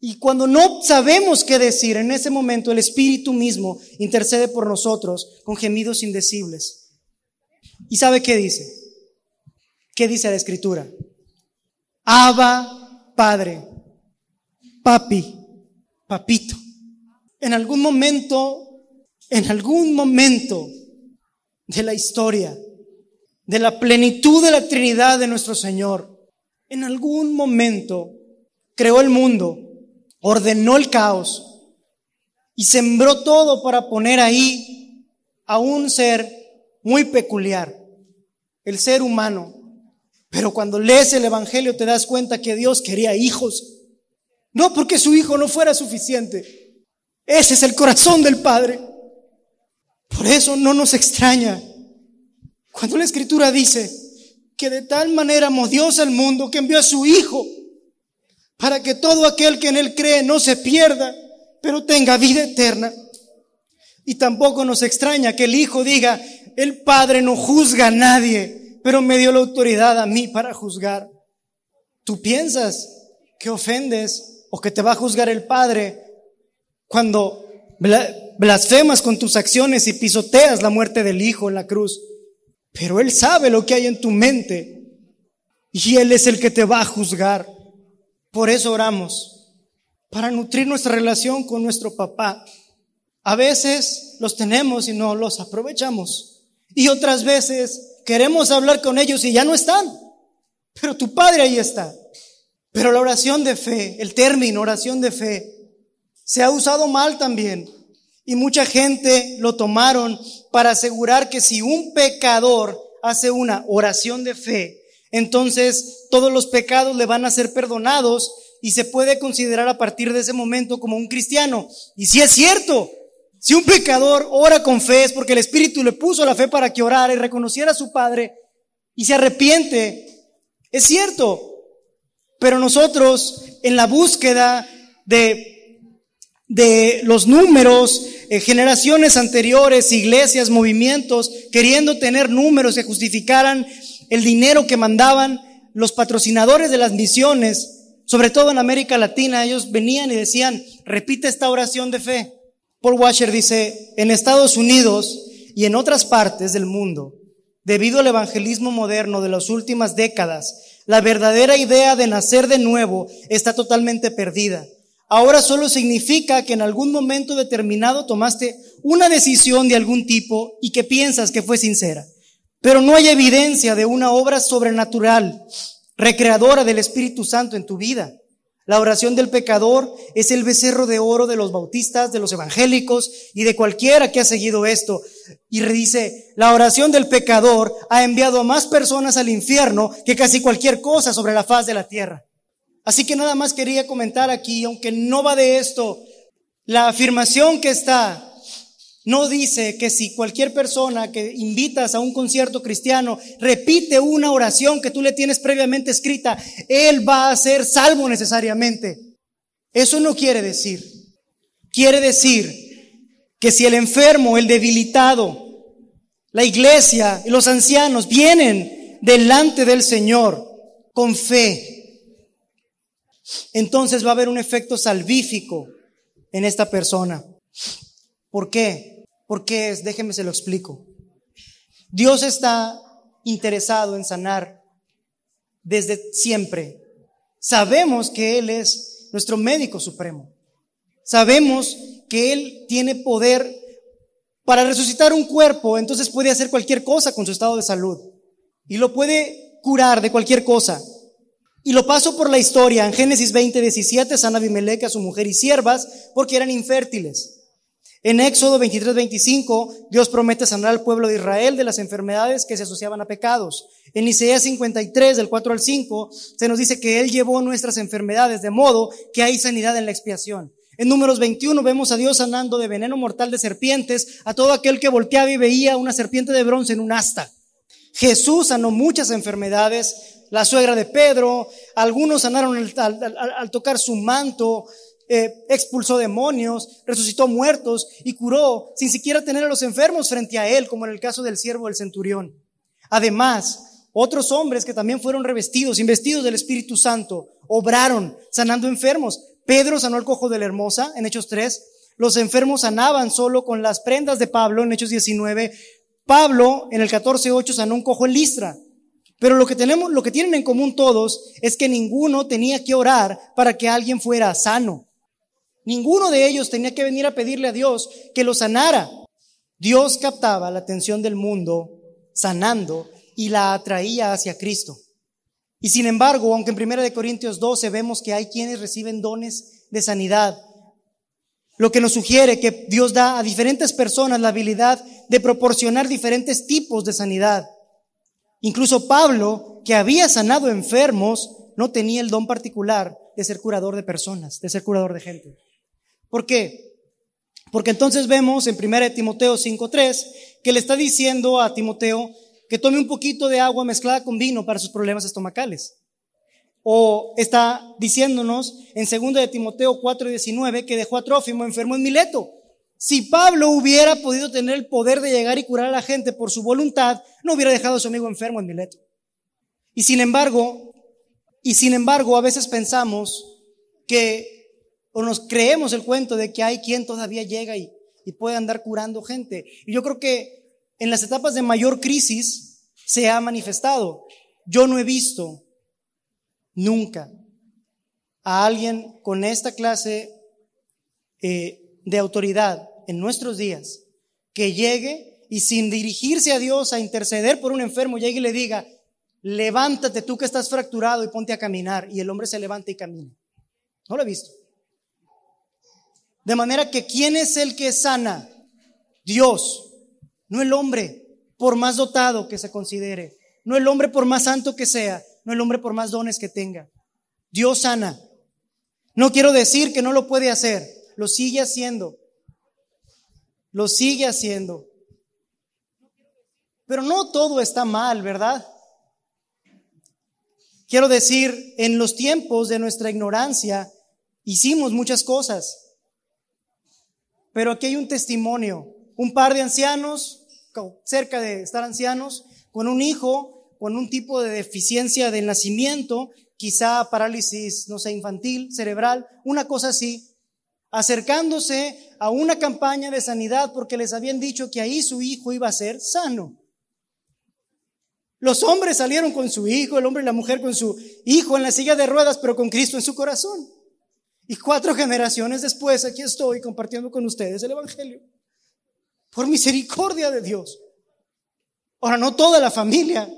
y cuando no sabemos qué decir, en ese momento el Espíritu mismo intercede por nosotros con gemidos indecibles. ¿Y sabe qué dice? ¿qué dice la escritura? Abba, Padre, papi, papito. En algún momento, en algún momento de la historia, de la plenitud de la Trinidad de nuestro Señor, en algún momento creó el mundo, ordenó el caos y sembró todo para poner ahí a un ser muy peculiar, el ser humano. Pero cuando lees el Evangelio te das cuenta que Dios quería hijos. No porque su hijo no fuera suficiente. Ese es el corazón del Padre. Por eso no nos extraña cuando la Escritura dice que de tal manera amó Dios al mundo que envió a su Hijo para que todo aquel que en Él cree no se pierda, pero tenga vida eterna. Y tampoco nos extraña que el Hijo diga, el Padre no juzga a nadie, pero me dio la autoridad a mí para juzgar. Tú piensas que ofendes o que te va a juzgar el Padre cuando blasfemas con tus acciones y pisoteas la muerte del Hijo en la cruz. Pero Él sabe lo que hay en tu mente y Él es el que te va a juzgar. Por eso oramos, para nutrir nuestra relación con nuestro papá. A veces los tenemos y no los aprovechamos. Y otras veces queremos hablar con ellos y ya no están. Pero tu padre ahí está. Pero la oración de fe, el término oración de fe, se ha usado mal también. Y mucha gente lo tomaron para asegurar que si un pecador hace una oración de fe, entonces todos los pecados le van a ser perdonados y se puede considerar a partir de ese momento como un cristiano. Y si es cierto, si un pecador ora con fe es porque el Espíritu le puso la fe para que orara y reconociera a su Padre y se arrepiente, es cierto. Pero nosotros en la búsqueda de, de los números, eh, generaciones anteriores, iglesias, movimientos, queriendo tener números que justificaran el dinero que mandaban los patrocinadores de las misiones, sobre todo en América Latina, ellos venían y decían, repite esta oración de fe. Paul Washer dice, en Estados Unidos y en otras partes del mundo, debido al evangelismo moderno de las últimas décadas, la verdadera idea de nacer de nuevo está totalmente perdida. Ahora solo significa que en algún momento determinado tomaste una decisión de algún tipo y que piensas que fue sincera. Pero no hay evidencia de una obra sobrenatural, recreadora del Espíritu Santo en tu vida. La oración del pecador es el becerro de oro de los bautistas, de los evangélicos y de cualquiera que ha seguido esto. Y dice, la oración del pecador ha enviado a más personas al infierno que casi cualquier cosa sobre la faz de la tierra. Así que nada más quería comentar aquí, aunque no va de esto, la afirmación que está no dice que si cualquier persona que invitas a un concierto cristiano repite una oración que tú le tienes previamente escrita, él va a ser salvo necesariamente. Eso no quiere decir. Quiere decir que si el enfermo, el debilitado, la iglesia y los ancianos vienen delante del Señor con fe, entonces va a haber un efecto salvífico en esta persona. ¿Por qué? ¿Por qué es? Déjeme se lo explico. Dios está interesado en sanar desde siempre. Sabemos que Él es nuestro médico supremo. Sabemos que Él tiene poder para resucitar un cuerpo, entonces puede hacer cualquier cosa con su estado de salud. Y lo puede curar de cualquier cosa. Y lo paso por la historia. En Génesis 20, 17, sana Abimelech a su mujer y siervas porque eran infértiles. En Éxodo 23, 25, Dios promete sanar al pueblo de Israel de las enfermedades que se asociaban a pecados. En Isaías 53, del 4 al 5, se nos dice que Él llevó nuestras enfermedades, de modo que hay sanidad en la expiación. En números 21 vemos a Dios sanando de veneno mortal de serpientes a todo aquel que volteaba y veía una serpiente de bronce en un asta. Jesús sanó muchas enfermedades, la suegra de Pedro, algunos sanaron al tocar su manto, eh, expulsó demonios, resucitó muertos y curó sin siquiera tener a los enfermos frente a él, como en el caso del siervo del centurión. Además, otros hombres que también fueron revestidos, investidos del Espíritu Santo, obraron sanando enfermos. Pedro sanó al cojo de la hermosa en Hechos 3. Los enfermos sanaban solo con las prendas de Pablo en Hechos 19. Pablo en el 14.8 sanó un cojo en Listra. Pero lo que tenemos, lo que tienen en común todos es que ninguno tenía que orar para que alguien fuera sano. Ninguno de ellos tenía que venir a pedirle a Dios que lo sanara. Dios captaba la atención del mundo sanando y la atraía hacia Cristo. Y sin embargo, aunque en 1 Corintios 12 vemos que hay quienes reciben dones de sanidad, lo que nos sugiere que Dios da a diferentes personas la habilidad de proporcionar diferentes tipos de sanidad. Incluso Pablo, que había sanado enfermos, no tenía el don particular de ser curador de personas, de ser curador de gente. ¿Por qué? Porque entonces vemos en 1 Timoteo 5.3 que le está diciendo a Timoteo que tome un poquito de agua mezclada con vino para sus problemas estomacales. O está diciéndonos en 2 de Timoteo 4:19 que dejó a Trófimo enfermo en Mileto. Si Pablo hubiera podido tener el poder de llegar y curar a la gente por su voluntad, no hubiera dejado a su amigo enfermo en Mileto. Y sin embargo, y sin embargo, a veces pensamos que, o nos creemos el cuento de que hay quien todavía llega y, puede andar curando gente. Y yo creo que en las etapas de mayor crisis se ha manifestado. Yo no he visto nunca a alguien con esta clase eh, de autoridad en nuestros días que llegue y sin dirigirse a Dios a interceder por un enfermo, llegue y le diga, levántate tú que estás fracturado y ponte a caminar. Y el hombre se levanta y camina. No lo he visto. De manera que, ¿quién es el que sana? Dios. No el hombre, por más dotado que se considere. No el hombre por más santo que sea. No el hombre por más dones que tenga. Dios sana. No quiero decir que no lo puede hacer. Lo sigue haciendo. Lo sigue haciendo. Pero no todo está mal, ¿verdad? Quiero decir, en los tiempos de nuestra ignorancia hicimos muchas cosas. Pero aquí hay un testimonio. Un par de ancianos cerca de estar ancianos, con un hijo, con un tipo de deficiencia del nacimiento, quizá parálisis, no sé, infantil, cerebral, una cosa así, acercándose a una campaña de sanidad porque les habían dicho que ahí su hijo iba a ser sano. Los hombres salieron con su hijo, el hombre y la mujer con su hijo en la silla de ruedas, pero con Cristo en su corazón. Y cuatro generaciones después, aquí estoy compartiendo con ustedes el Evangelio por misericordia de Dios. Ahora, no toda la familia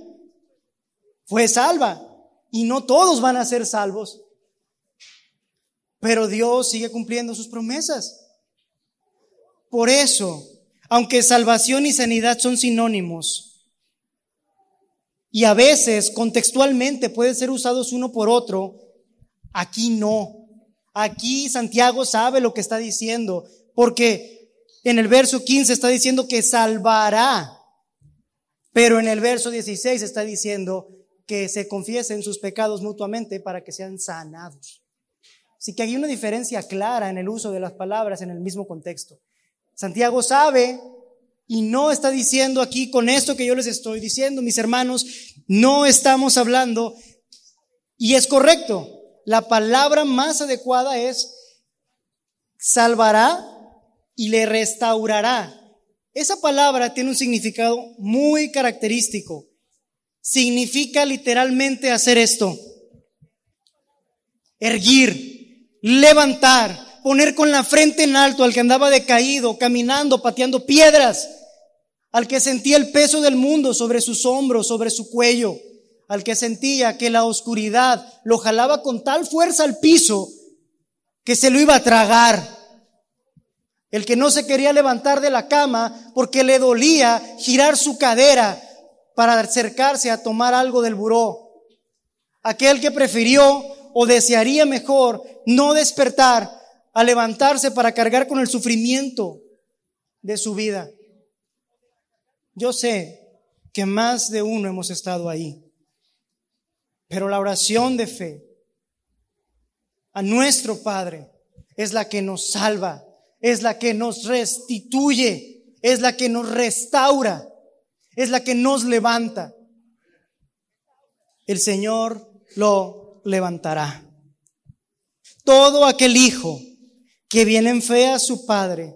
fue salva y no todos van a ser salvos, pero Dios sigue cumpliendo sus promesas. Por eso, aunque salvación y sanidad son sinónimos, y a veces contextualmente pueden ser usados uno por otro, aquí no. Aquí Santiago sabe lo que está diciendo, porque en el verso 15 está diciendo que salvará, pero en el verso 16 está diciendo que se confiesen sus pecados mutuamente para que sean sanados. Así que hay una diferencia clara en el uso de las palabras en el mismo contexto. Santiago sabe y no está diciendo aquí con esto que yo les estoy diciendo, mis hermanos, no estamos hablando, y es correcto, la palabra más adecuada es salvará y le restaurará. Esa palabra tiene un significado muy característico. Significa literalmente hacer esto. Erguir, levantar, poner con la frente en alto al que andaba decaído, caminando, pateando piedras, al que sentía el peso del mundo sobre sus hombros, sobre su cuello, al que sentía que la oscuridad lo jalaba con tal fuerza al piso que se lo iba a tragar el que no se quería levantar de la cama porque le dolía girar su cadera para acercarse a tomar algo del buró. Aquel que prefirió o desearía mejor no despertar a levantarse para cargar con el sufrimiento de su vida. Yo sé que más de uno hemos estado ahí, pero la oración de fe a nuestro Padre es la que nos salva es la que nos restituye, es la que nos restaura, es la que nos levanta. El Señor lo levantará. Todo aquel hijo que viene en fe a su Padre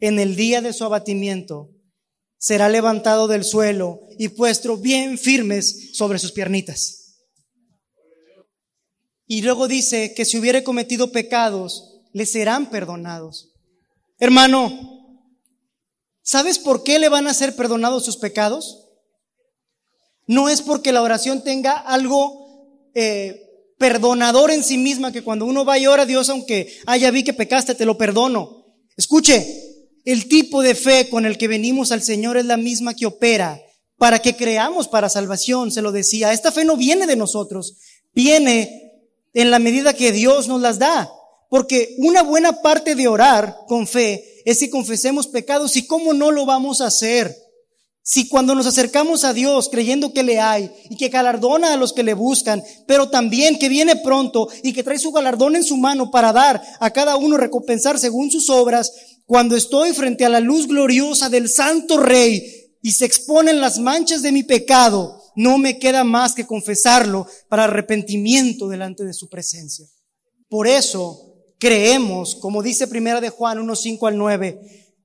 en el día de su abatimiento será levantado del suelo y puesto bien firmes sobre sus piernitas. Y luego dice que si hubiere cometido pecados, le serán perdonados. Hermano, ¿sabes por qué le van a ser perdonados sus pecados? No es porque la oración tenga algo eh, perdonador en sí misma, que cuando uno va y ora a Dios, aunque, haya ya vi que pecaste, te lo perdono. Escuche, el tipo de fe con el que venimos al Señor es la misma que opera para que creamos para salvación, se lo decía. Esta fe no viene de nosotros, viene en la medida que Dios nos las da. Porque una buena parte de orar con fe es si confesemos pecados y cómo no lo vamos a hacer. Si cuando nos acercamos a Dios creyendo que le hay y que galardona a los que le buscan, pero también que viene pronto y que trae su galardón en su mano para dar a cada uno recompensar según sus obras, cuando estoy frente a la luz gloriosa del Santo Rey y se exponen las manchas de mi pecado, no me queda más que confesarlo para arrepentimiento delante de su presencia. Por eso creemos, como dice Primera de Juan 1, 5 al 9,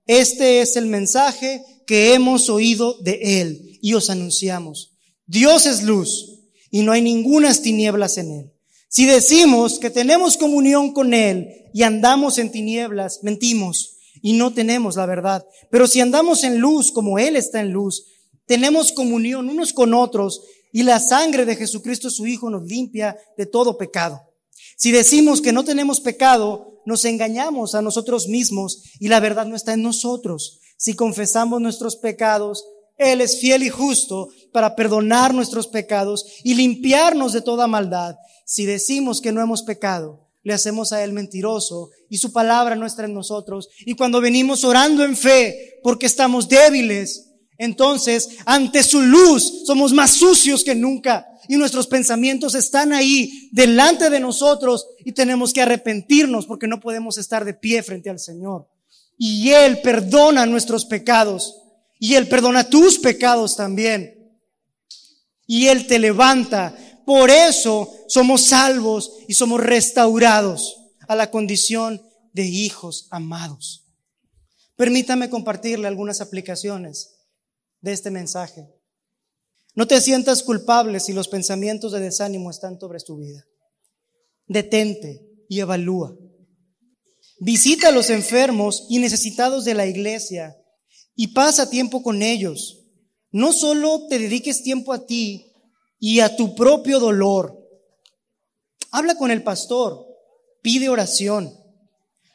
este es el mensaje que hemos oído de Él y os anunciamos. Dios es luz y no hay ningunas tinieblas en Él. Si decimos que tenemos comunión con Él y andamos en tinieblas, mentimos y no tenemos la verdad. Pero si andamos en luz como Él está en luz, tenemos comunión unos con otros y la sangre de Jesucristo su Hijo nos limpia de todo pecado. Si decimos que no tenemos pecado, nos engañamos a nosotros mismos y la verdad no está en nosotros. Si confesamos nuestros pecados, Él es fiel y justo para perdonar nuestros pecados y limpiarnos de toda maldad. Si decimos que no hemos pecado, le hacemos a Él mentiroso y su palabra no está en nosotros. Y cuando venimos orando en fe porque estamos débiles, entonces ante su luz somos más sucios que nunca y nuestros pensamientos están ahí delante de nosotros y tenemos que arrepentirnos porque no podemos estar de pie frente al Señor y Él perdona nuestros pecados y Él perdona tus pecados también. Y Él te levanta. Por eso somos salvos y somos restaurados a la condición de hijos amados. Permítame compartirle algunas aplicaciones de este mensaje. No te sientas culpable si los pensamientos de desánimo están sobre tu vida. Detente y evalúa. Visita a los enfermos y necesitados de la iglesia y pasa tiempo con ellos. No solo te dediques tiempo a ti y a tu propio dolor. Habla con el pastor, pide oración.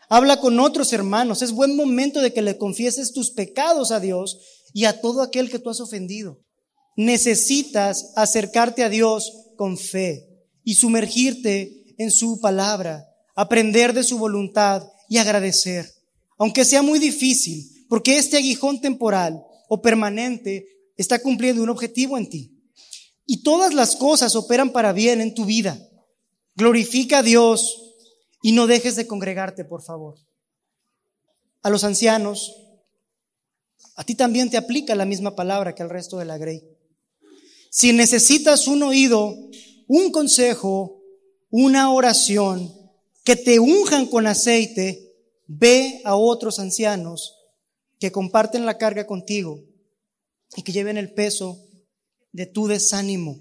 Habla con otros hermanos. Es buen momento de que le confieses tus pecados a Dios y a todo aquel que tú has ofendido. Necesitas acercarte a Dios con fe y sumergirte en su palabra aprender de su voluntad y agradecer, aunque sea muy difícil, porque este aguijón temporal o permanente está cumpliendo un objetivo en ti. Y todas las cosas operan para bien en tu vida. Glorifica a Dios y no dejes de congregarte, por favor. A los ancianos, a ti también te aplica la misma palabra que al resto de la grey. Si necesitas un oído, un consejo, una oración, que te unjan con aceite, ve a otros ancianos que comparten la carga contigo y que lleven el peso de tu desánimo.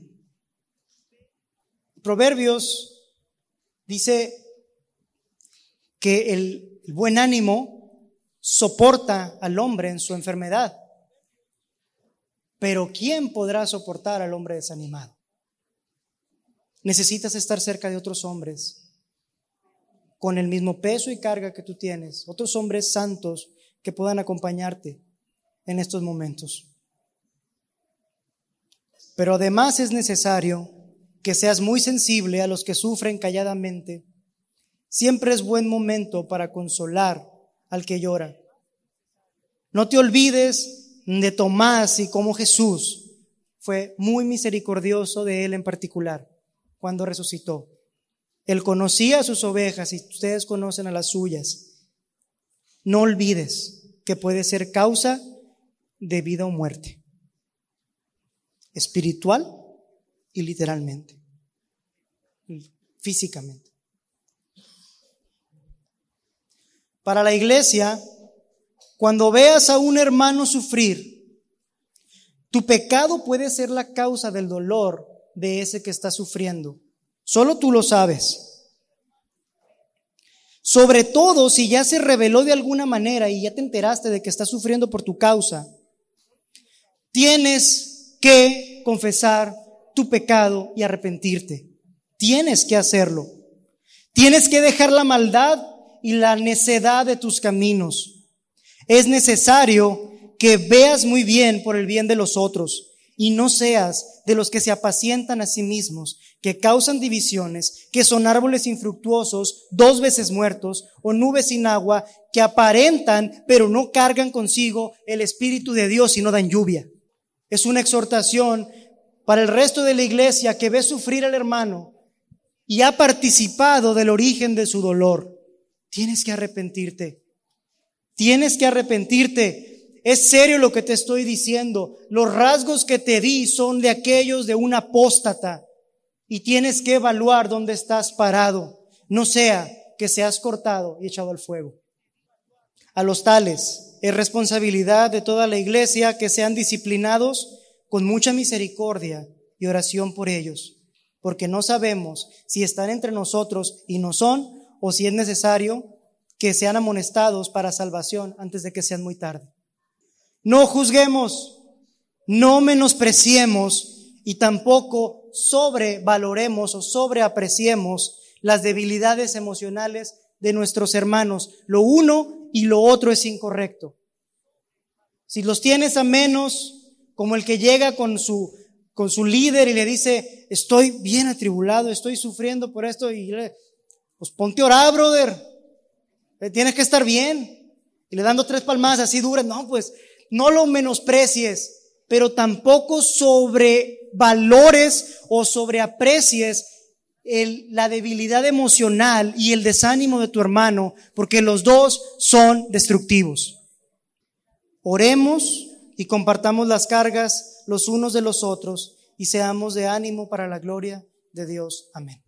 Proverbios dice que el, buen ánimo soporta al hombre en su enfermedad, pero ¿quién podrá soportar al hombre desanimado? Necesitas estar cerca de otros hombres con el mismo peso y carga que tú tienes, otros hombres santos que puedan acompañarte en estos momentos. Pero además es necesario que seas muy sensible a los que sufren calladamente. Siempre es buen momento para consolar al que llora. No te olvides de Tomás y cómo Jesús fue muy misericordioso de él en particular cuando resucitó. Él conocía a sus ovejas y ustedes conocen a las suyas. No olvides que puede ser causa de vida o muerte, espiritual y literalmente, físicamente. Para la iglesia, cuando veas a un hermano sufrir, Tu pecado puede ser la causa del dolor de ese que está sufriendo. Solo tú lo sabes. Sobre todo si ya se reveló de alguna manera y ya te enteraste de que está sufriendo por tu causa, tienes que confesar tu pecado y arrepentirte. Tienes que hacerlo. Tienes que dejar la maldad y la necedad de tus caminos. Es necesario que veas muy bien por el bien de los otros y no seas de los que se apacientan a sí mismos, que causan divisiones, que son árboles infructuosos, dos veces muertos, o nubes sin agua, que aparentan, pero no cargan consigo el Espíritu de Dios y no dan lluvia. Es una exhortación para el resto de la iglesia que ve sufrir al hermano y ha participado del origen de su dolor. Tienes que arrepentirte. Tienes que arrepentirte. Es serio lo que te estoy diciendo. Los rasgos que te di son de aquellos de un apóstata. Y tienes que evaluar dónde estás parado. No sea que seas cortado y echado al fuego. A los tales es responsabilidad de toda la iglesia que sean disciplinados con mucha misericordia y oración por ellos, porque no sabemos si están entre nosotros y no son, o si es necesario que sean amonestados para salvación antes de que sean muy tarde. No juzguemos, no menospreciemos y tampoco sobrevaloremos o sobreapreciemos las debilidades emocionales de nuestros hermanos. Lo uno y lo otro es incorrecto. Si los tienes a menos, como el que llega con su, con su líder y le dice, estoy bien atribulado, estoy sufriendo por esto, y pues ponte a orar, brother. Tienes que estar bien. Y le dando tres palmadas así duras, no, pues no lo menosprecies, pero tampoco sobrevalores o sobreaprecies el, la debilidad emocional y el desánimo de tu hermano, porque los dos son destructivos. Oremos y compartamos las cargas los unos de los otros y seamos de ánimo para la gloria de Dios. Amén.